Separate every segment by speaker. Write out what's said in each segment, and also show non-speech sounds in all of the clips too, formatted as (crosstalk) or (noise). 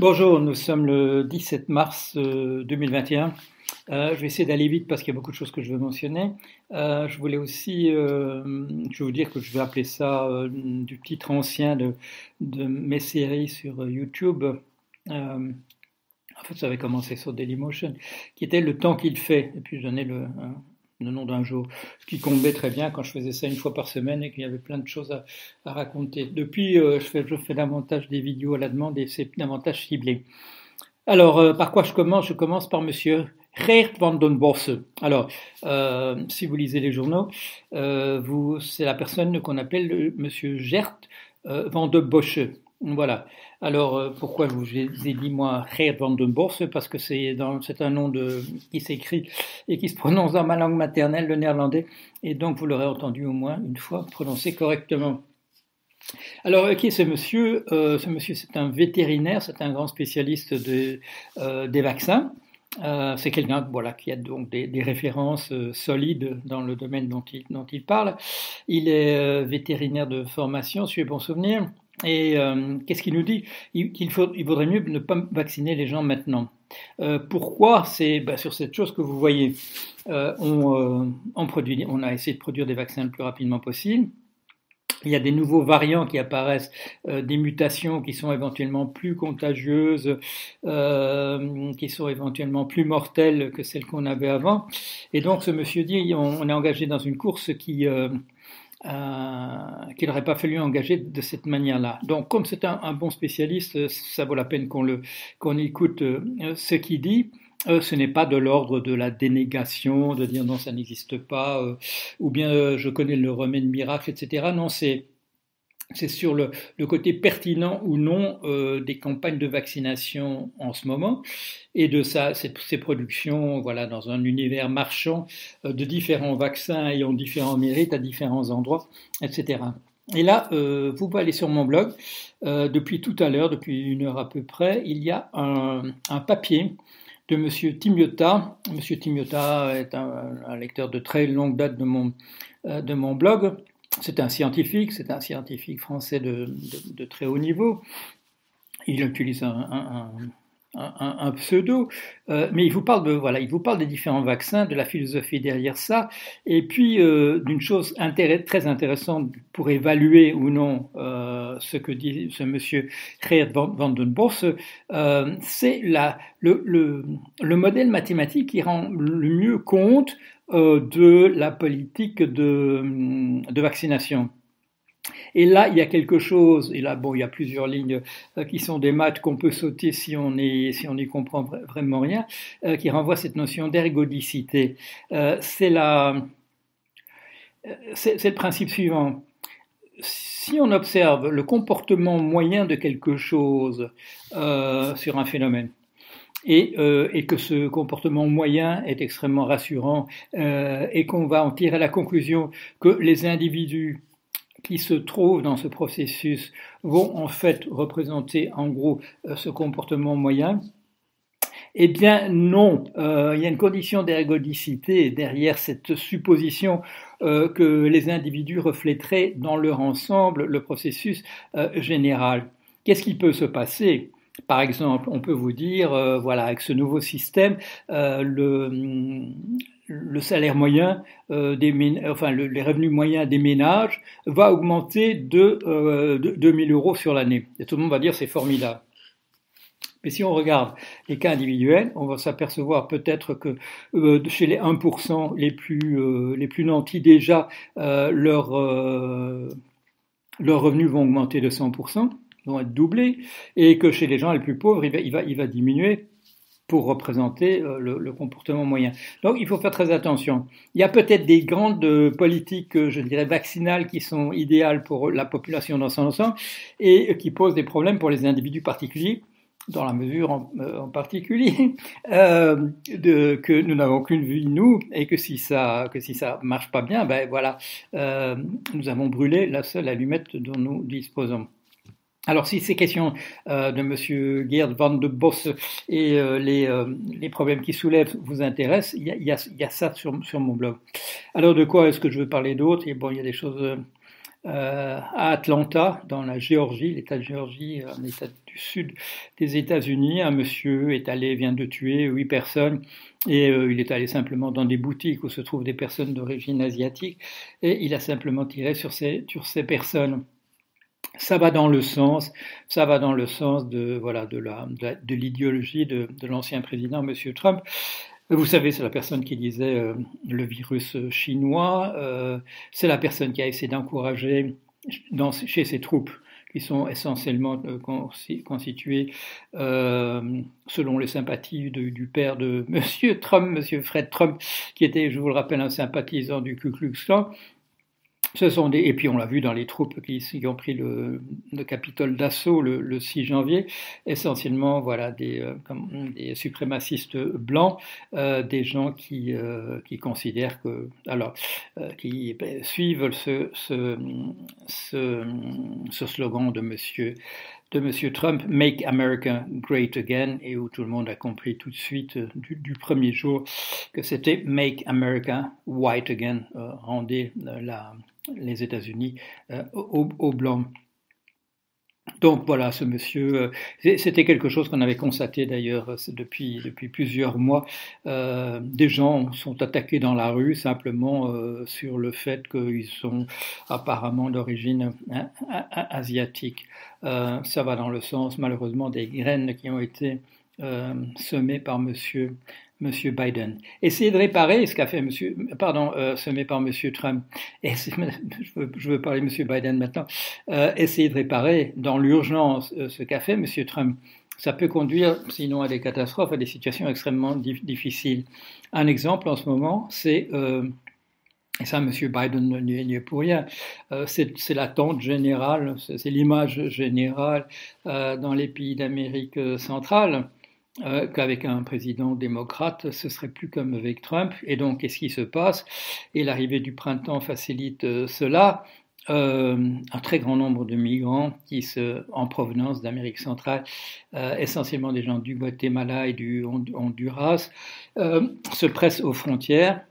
Speaker 1: Bonjour, nous sommes le 17 mars 2021. Euh, euh, je vais essayer d'aller vite parce qu'il y a beaucoup de choses que je veux mentionner. Euh, je voulais aussi, je vous dire que je vais appeler ça du titre ancien de, de, mes séries sur YouTube. en fait, ça avait commencé sur Dailymotion, qui était Le temps qu'il fait. Et puis je donnais le, le nom d'un jour, ce qui tombait très bien quand je faisais ça une fois par semaine et qu'il y avait plein de choses à, raconter. Depuis, euh, je, fais, davantage des vidéos à la demande et c'est davantage ciblé. Alors, euh, par quoi je commence? Je commence par Monsieur Geert van den Bosse. Alors, euh, si vous lisez les journaux, vous, c'est la personne qu'on appelle Monsieur Gert van den Bosse. Voilà. Alors, euh, pourquoi je vous ai dit, moi, Geert van den Bosse Parce que c'est un nom qui s'écrit et qui se prononce dans ma langue maternelle, le néerlandais, et donc vous l'aurez entendu au moins une fois prononcé correctement. Alors, qui est ce monsieur? Euh, Ce monsieur, c'est un vétérinaire, c'est un grand spécialiste de, euh, des vaccins. Euh, c'est quelqu'un voilà, qui a donc des, références euh, solides dans le domaine dont il, parle. Il est euh, vétérinaire de formation, si j'ai bon souvenir. Et qu'est-ce qu'il nous dit? Il vaudrait mieux ne pas vacciner les gens maintenant. pourquoi? C'est bah, sur cette chose que vous voyez. On, on, produit, on a essayé de produire des vaccins le plus rapidement possible. Il y a des nouveaux variants qui apparaissent, euh, des mutations qui sont éventuellement plus contagieuses, euh, qui sont éventuellement plus mortelles que celles qu'on avait avant. Et donc ce monsieur dit, on, est engagé dans une course qui euh, qu'il n'aurait pas fallu engager de cette manière-là. Donc, comme c'est un, bon spécialiste, ça vaut la peine qu'on écoute ce qu'il dit. Euh, ce n'est pas de l'ordre de la dénégation, de dire non, ça n'existe pas, euh, ou bien euh, je connais le remède miracle, etc. Non, c'est c'est sur le, côté pertinent ou non des campagnes de vaccination en ce moment et de sa, ces productions voilà, dans un univers marchand de différents vaccins ayant différents mérites à différents endroits, etc. Et là, vous pouvez aller sur mon blog. depuis tout à l'heure, depuis une heure à peu près, il y a un, un papier de M. Timiota. M. Timiota est un, lecteur de très longue date de mon, euh, de mon blog. C'est un scientifique, c'est un scientifique français de, très haut niveau. Il utilise un, pseudo, euh, mais il vous parle de voilà, il vous parle des différents vaccins, de la philosophie derrière ça, et puis euh, d'une chose très intéressante pour évaluer ou non euh, ce que dit ce monsieur Geert van, den Bosch, c'est la le, le, le, modèle mathématique qui rend le mieux compte de la politique de, de vaccination. Et là, il y a quelque chose, et là, bon, il y a plusieurs lignes euh, qui sont des maths qu'on peut sauter si on n'y comprend vraiment rien, euh, qui renvoie cette notion d'ergodicité. Euh, c'est le principe suivant. Si on observe le comportement moyen de quelque chose sur un phénomène, et, que ce comportement moyen est extrêmement rassurant et qu'on va en tirer la conclusion que les individus qui se trouvent dans ce processus vont en fait représenter en gros euh, ce comportement moyen. Eh bien non, euh, il y a une condition d'ergodicité derrière cette supposition euh, que les individus reflèteraient dans leur ensemble le processus général. Qu'est-ce qui peut se passer? Par exemple, on peut vous dire, voilà, avec ce nouveau système, le, le salaire moyen euh, des enfin les revenus moyens des ménages va augmenter de, euh, 2000 euros sur l'année. Et tout le monde va dire c'est formidable. Mais si on regarde les cas individuels, on va s'apercevoir peut-être que euh, chez les 1% les plus, euh, les plus nantis déjà, euh, leurs leurs revenus vont augmenter de 100%, vont être doublés, et que chez les gens les plus pauvres, il va, il va, il va diminuer pour représenter euh, le, comportement moyen. Donc il faut faire très attention. Il y a peut-être des grandes euh, politiques, euh, je dirais, vaccinales qui sont idéales pour la population dans son ensemble et qui posent des problèmes pour les individus particuliers dans la mesure en, particulier (laughs) que nous n'avons qu'une vie nous et que si ça que si ça marche pas bien, ben voilà, nous avons brûlé la seule allumette dont nous disposons. Alors, si ces questions euh, de M. Geert van de Boss et euh, les, euh, les, problèmes qu'il soulève vous intéressent, il y a, ça sur, mon blog. Alors, de quoi est-ce que je veux parler d'autre? Et bon, il y a des choses à Atlanta, dans la Géorgie, l'État de Géorgie, un État du sud des États-Unis. Un monsieur est allé, vient de tuer huit personnes, et il est allé simplement dans des boutiques où se trouvent des personnes d'origine asiatique, et il a simplement tiré sur ces personnes ça va dans le sens, ça va dans le sens de voilà de la de l'idéologie de, de l'ancien président Monsieur Trump. Vous savez, c'est la personne qui disait euh, le virus chinois. Euh, c'est la personne qui a essayé d'encourager chez ses troupes qui sont essentiellement euh, constituées selon les sympathies du père de (laughs) Monsieur Trump, Monsieur Fred Trump, qui était, je vous le rappelle, un sympathisant du Ku Klux Klan. Ce sont des, et puis on l'a vu dans les troupes qui, ont pris le, Capitole d'assaut le, 6 janvier, essentiellement voilà des, euh, suprémacistes blancs, euh, des gens qui, euh, qui considèrent que, alors, qui suivent ce, ce, slogan de Monsieur de Monsieur Trump, Make America Great Again, et où tout le monde a compris tout de suite du, du premier jour que c'était Make America White Again, rendez la les États-Unis euh, aux, Blancs. Donc voilà, ce monsieur, euh, c'était quelque chose qu'on avait constaté d'ailleurs euh, depuis, plusieurs mois. des gens sont attaqués dans la rue simplement sur le fait qu'ils sont apparemment d'origine hein, asiatique. ça va dans le sens malheureusement des graines qui ont été semées par monsieur Monsieur Biden. Essayez de réparer ce qu'a fait Monsieur, pardon, euh, Monsieur Trump. (laughs) je, veux, parler de Monsieur Biden maintenant. Euh, essayez de réparer dans l'urgence euh, ce qu'a fait Monsieur Trump. Ça peut conduire, sinon à des catastrophes, à des situations extrêmement difficiles. Un exemple en ce moment, c'est euh, et ça, M. Biden n'y est pour rien. c'est l'attente générale, c'est l'image générale dans les pays d'Amérique centrale euh, qu'avec un président démocrate, ce serait plus comme avec Trump. Et donc, qu'est-ce qui se passe? Et l'arrivée du printemps facilite euh, cela. Euh, un très grand nombre de migrants qui se, en provenance d'Amérique centrale, essentiellement des gens du Guatemala et du Honduras, se pressent aux frontières.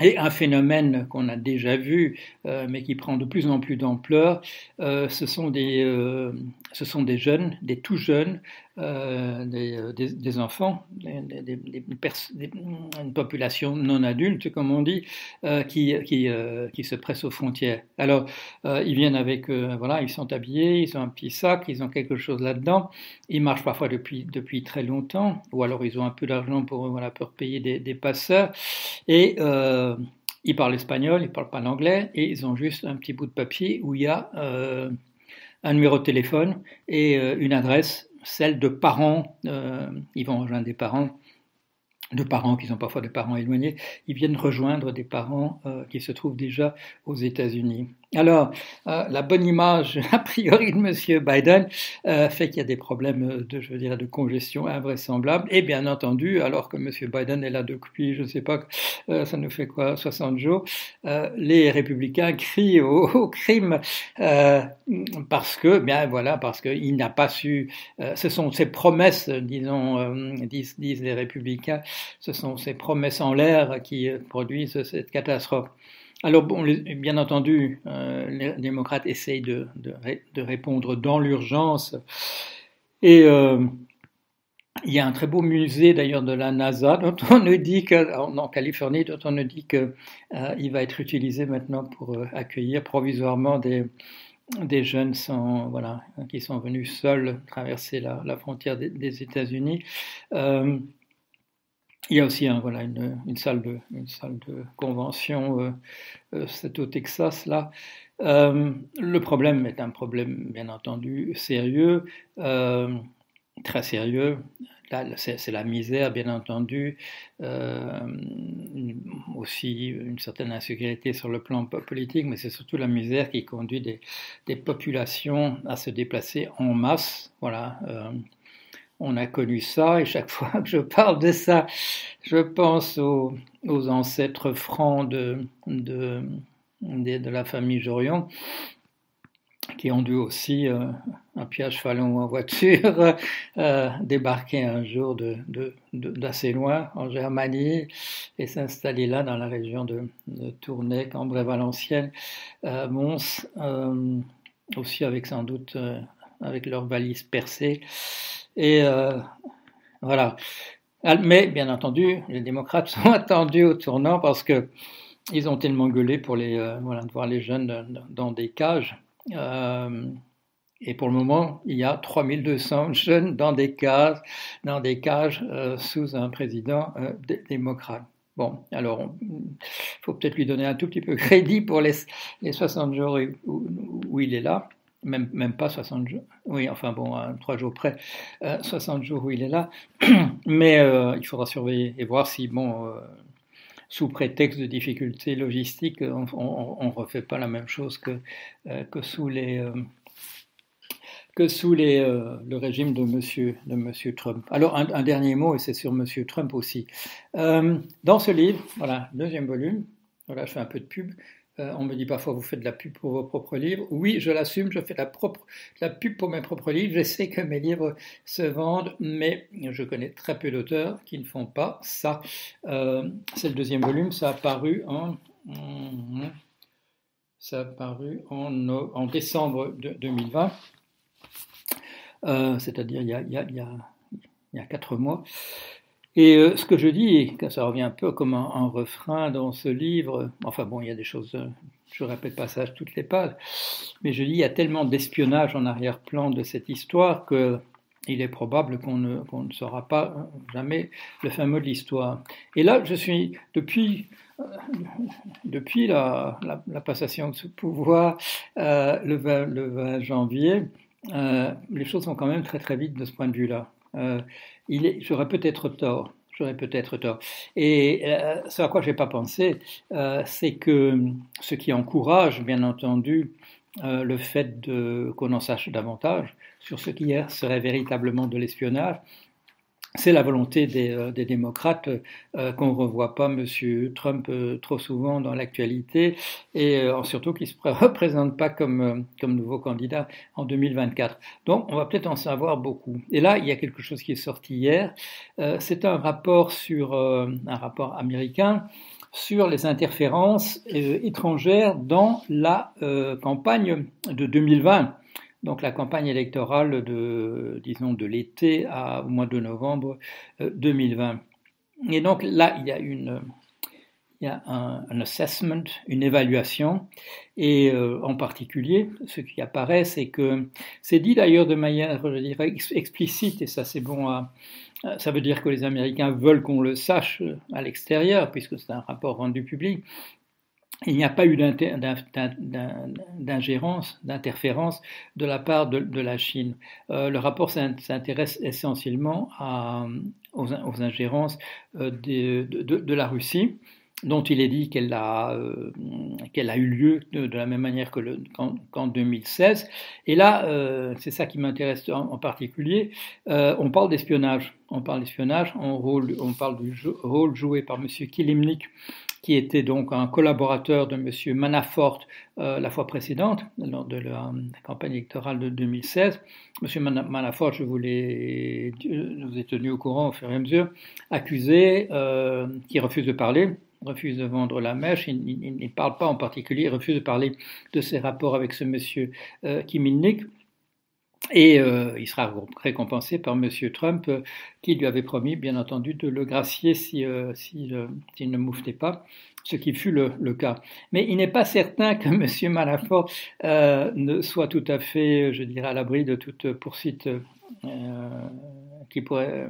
Speaker 1: Et un phénomène qu'on a déjà vu, mais qui prend de plus en plus d'ampleur, ce, ce sont des jeunes, des tout jeunes, euh, euh, des, enfants, une population non adulte, comme on dit, euh, qui, qui, se pressent aux frontières. Alors, ils viennent avec, voilà, ils sont habillés, ils ont un petit sac, ils ont quelque chose là-dedans, ils marchent parfois depuis, depuis très longtemps, ou alors ils ont un peu d'argent pour, voilà, pour payer des, passeurs, et ils parlent espagnol, ils parlent pas l'anglais, et ils ont juste un petit bout de papier où il y a un numéro de téléphone et une adresse celle de parents, ils vont rejoindre des parents, de parents qui sont parfois des parents éloignés, ils viennent rejoindre des parents euh, qui se trouvent déjà aux États-Unis. Alors, euh, la bonne image, (laughs) a priori, de M. Biden euh, fait qu'il y a des problèmes de, je veux dire, de congestion invraisemblables. Et bien entendu, alors que M. Biden est là depuis, je ne sais pas, euh, ça nous fait quoi, 60 jours, les républicains crient au, (laughs) crime parce que, bien voilà, parce qu'il n'a pas su, ce sont ces promesses, disons, disent, disent les républicains, ce sont ces promesses en l'air qui produisent cette catastrophe. Alors, bien entendu, euh, les démocrates essayent de, répondre dans l'urgence. Et euh, il y a un très beau musée d'ailleurs de la NASA (laughs) dont on nous dit que, en Californie, dont on nous dit qu'il euh, va être utilisé maintenant pour accueillir provisoirement des, jeunes qui sont venus seuls traverser la, frontière des États-Unis. Il y a aussi une, salle de, convention, euh, euh c'est au Texas là. Euh, le problème est un problème bien entendu sérieux, très sérieux. c'est la misère, bien entendu, aussi une certaine insécurité sur le plan politique, mais c'est surtout la misère qui conduit des, des, populations à se déplacer en masse. Voilà on a connu ça, et chaque (laughs) fois que je parle de ça, je pense aux, ancêtres francs de, de, de, la famille Jorion. qui ont dû aussi, euh, un piège fallon en voiture, (laughs) euh, débarquer un jour d'assez loin, en Germanie, et s'installer là, dans la région de, Tournai, Cambrai, Valenciennes, euh, Mons, aussi avec sans doute, avec leurs valises percées. Et voilà. Mais bien entendu, les démocrates (laughs) sont attendus au tournant parce que ils ont tellement gueulé pour les, voilà, de voir les jeunes dans des cages euh, et pour le moment, il y a 3200 jeunes dans des cages, euh, sous un président euh, démocrate. Bon, alors, il faut peut-être lui donner un tout petit peu crédit pour les 60 jours où, il est là. Même, pas 60 jours. Oui, enfin bon, trois jours près, 60 jours où il est là. (clears throat) Mais il faudra surveiller et voir si, bon, sous prétexte de difficultés logistiques, on ne refait pas la même chose que, euh, que sous les euh, que sous les, euh, le régime de monsieur, de monsieur Trump. Alors, un, dernier mot, et c'est sur monsieur Trump aussi. dans ce livre, voilà, deuxième volume, voilà, je fais un peu de pub, euh, on me dit parfois, vous faites de la pub pour vos propres livres. Oui, je l'assume, je fais de la, pub pour mes propres livres. Je sais que mes livres se vendent, mais je connais très peu d'auteurs qui ne font pas ça. Euh, c'est le deuxième volume, ça a paru en... En décembre de 2020, euh, c'est-à-dire il, y a quatre mois. Et euh, ce que je dis, ça revient un peu comme un, refrain dans ce livre, enfin bon, il y a des choses, euh, je répète pas ça toutes les pages, mais je dis, il y a tellement d'espionnage en arrière-plan de cette histoire que il est probable qu'on ne, ne, saura pas jamais le fin mot de l'histoire. Et là, je suis, depuis, euh, depuis la, la, passation de ce pouvoir, le, 20, le, 20, janvier, les choses vont quand même très très vite de ce point de vue-là j'aurais peut-être tort. J'aurais peut-être tort. Et euh, ce à quoi je n'ai pas pensé, euh, c'est que ce qui encourage, bien entendu, euh, le fait qu'on en sache davantage sur ce qui serait véritablement de l'espionnage, c'est la volonté des, euh, démocrates euh, qu'on ne revoit pas M. Trump euh, trop souvent dans l'actualité et surtout qu'il ne se (laughs) représente pas comme, comme nouveau candidat en 2024. Donc on va peut-être en savoir beaucoup. Et là, il y a quelque chose qui est sorti hier. c'est un rapport sur un rapport américain sur les interférences étrangères dans la campagne de 2020 donc la campagne électorale de, disons, de l'été au mois de novembre 2020. Euh, Et donc là, il y a une, il y a un, assessment, une évaluation, et euh, en particulier, ce qui apparaît, c'est que c'est dit d'ailleurs de manière, je dirais, explicite, et ça c'est bon à, ça veut dire que les Américains veulent qu'on le sache à l'extérieur, puisque c'est un rapport rendu public, il n'y a pas eu d'ingérence, d'interférence de la part de, la Chine. Euh, le rapport s'intéresse essentiellement aux, ingérences euh, de, la Russie dont il est dit qu'elle a, euh, eu lieu de, la même manière qu'en, 2016. Et là, c'est ça qui m'intéresse en, particulier, on parle d'espionnage. On parle d'espionnage, on, on, parle du rôle joué par M. Kilimnik qui était donc un collaborateur de M. Manafort euh, la fois précédente, lors de la campagne électorale de 2016. M. Manafort, je vous ai tenu au courant au fur et à mesure, accusé, euh, qui refuse de parler, refuse de vendre la mèche, il ne parle pas en particulier, il refuse de parler de ses rapports avec ce monsieur euh, Kim Il-nik. Et euh, il sera récompensé par M. Trump, euh, qui lui avait promis, bien entendu, de le gracier s'il euh, si, ne mouftait pas, ce qui fut le, cas. Mais il n'est pas certain que (laughs) M. Manafort ne soit tout à fait, je dirais, à l'abri de toute poursuite qui pourrait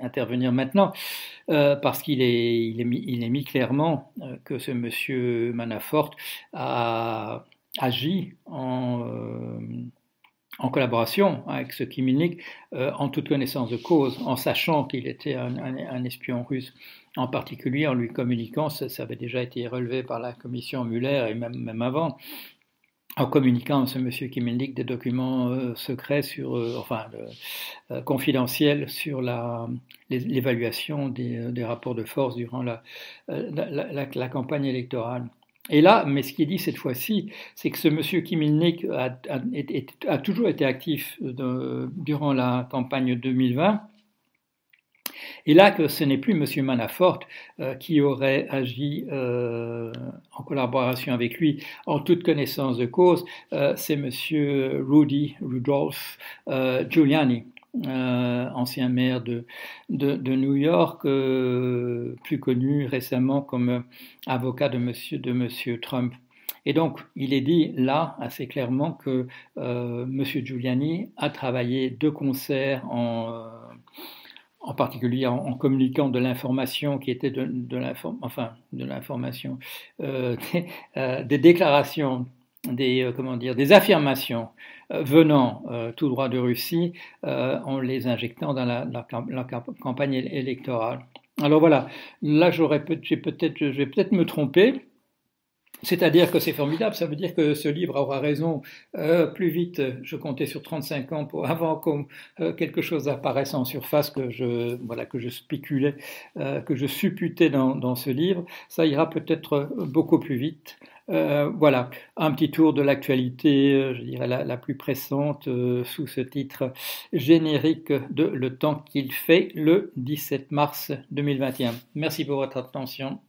Speaker 1: intervenir maintenant, parce qu'il est, mis, il est mis clairement que ce M. Manafort a agi en en collaboration avec ce Kim euh, en toute connaissance de cause, en sachant qu'il était un, espion russe, en particulier en lui communiquant, ça, avait déjà été relevé par la commission Muller et même, même avant, en communiquant à ce monsieur Kim des documents euh, secrets sur, euh, enfin, confidentiels sur l'évaluation des, rapports de force durant la campagne électorale. Et là, mais ce qui est dit cette fois-ci, c'est que ce monsieur Kim Il-nik a, toujours été actif de, durant la campagne 2020. Et là, que ce n'est plus M. Manafort euh, qui aurait agi euh, en collaboration avec lui en toute connaissance de cause, euh, c'est M. Rudy Rudolph Giuliani. Ancien maire de, New York, plus connu récemment comme avocat de monsieur, monsieur Trump. Et donc, il est dit là assez clairement que euh, M. Giuliani a travaillé de concert en, particulier en, communiquant de l'information qui était de, de enfin de l'information, euh, (laughs) euh, des, déclarations, des euh, comment dire, des affirmations venant tout droit de Russie, en les injectant dans la, campagne électorale. Alors voilà, là j'aurais peut-être, je vais peut-être me tromper. C'est-à-dire que c'est formidable, ça veut dire que ce livre aura raison euh, plus vite. Je comptais sur 35 ans pour (laughs) avant que euh, quelque chose apparaisse en surface que je voilà que je spéculais, euh, que je supputais dans, ce livre. Ça ira peut-être beaucoup plus vite. Euh, voilà, un petit tour de l'actualité, euh, je dirais la, la plus pressante, sous ce titre générique de Le temps qu'il fait le 17 mars 2021. Merci pour votre attention.